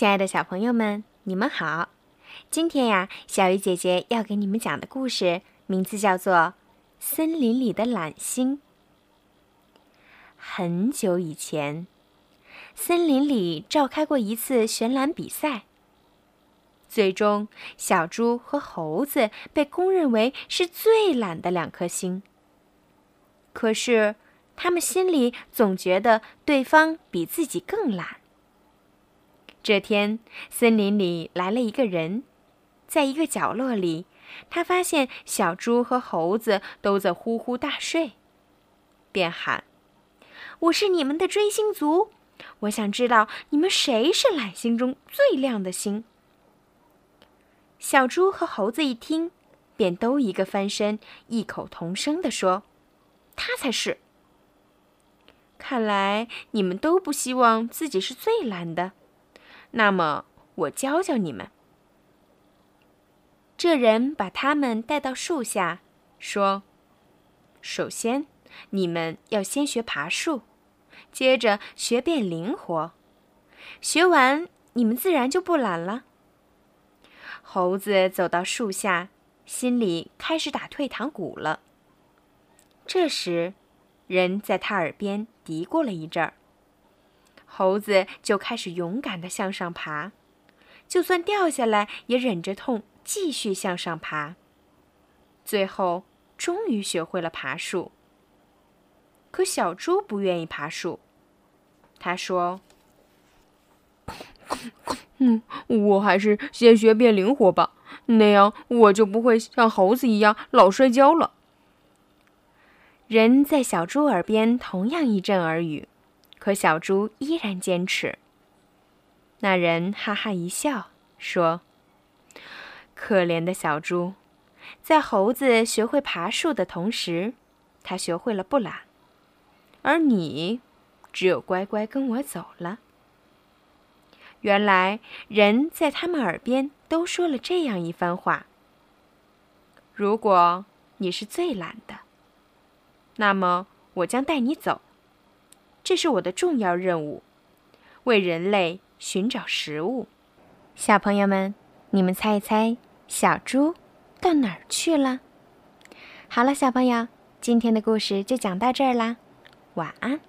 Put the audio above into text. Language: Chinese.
亲爱的小朋友们，你们好！今天呀，小鱼姐姐要给你们讲的故事名字叫做《森林里的懒星》。很久以前，森林里召开过一次悬懒比赛，最终小猪和猴子被公认为是最懒的两颗星。可是，他们心里总觉得对方比自己更懒。这天，森林里来了一个人，在一个角落里，他发现小猪和猴子都在呼呼大睡，便喊：“我是你们的追星族，我想知道你们谁是懒星中最亮的星。”小猪和猴子一听，便都一个翻身，异口同声地说：“他才是。”看来你们都不希望自己是最懒的。那么，我教教你们。这人把他们带到树下，说：“首先，你们要先学爬树，接着学变灵活。学完，你们自然就不懒了。”猴子走到树下，心里开始打退堂鼓了。这时，人在他耳边嘀咕了一阵儿。猴子就开始勇敢地向上爬，就算掉下来也忍着痛继续向上爬。最后，终于学会了爬树。可小猪不愿意爬树，他说：“嗯，我还是先学变灵活吧，那样我就不会像猴子一样老摔跤了。”人在小猪耳边同样一阵耳语。可小猪依然坚持。那人哈哈一笑，说：“可怜的小猪，在猴子学会爬树的同时，它学会了不懒，而你，只有乖乖跟我走了。”原来，人在他们耳边都说了这样一番话：“如果你是最懒的，那么我将带你走。”这是我的重要任务，为人类寻找食物。小朋友们，你们猜一猜，小猪到哪儿去了？好了，小朋友，今天的故事就讲到这儿啦，晚安。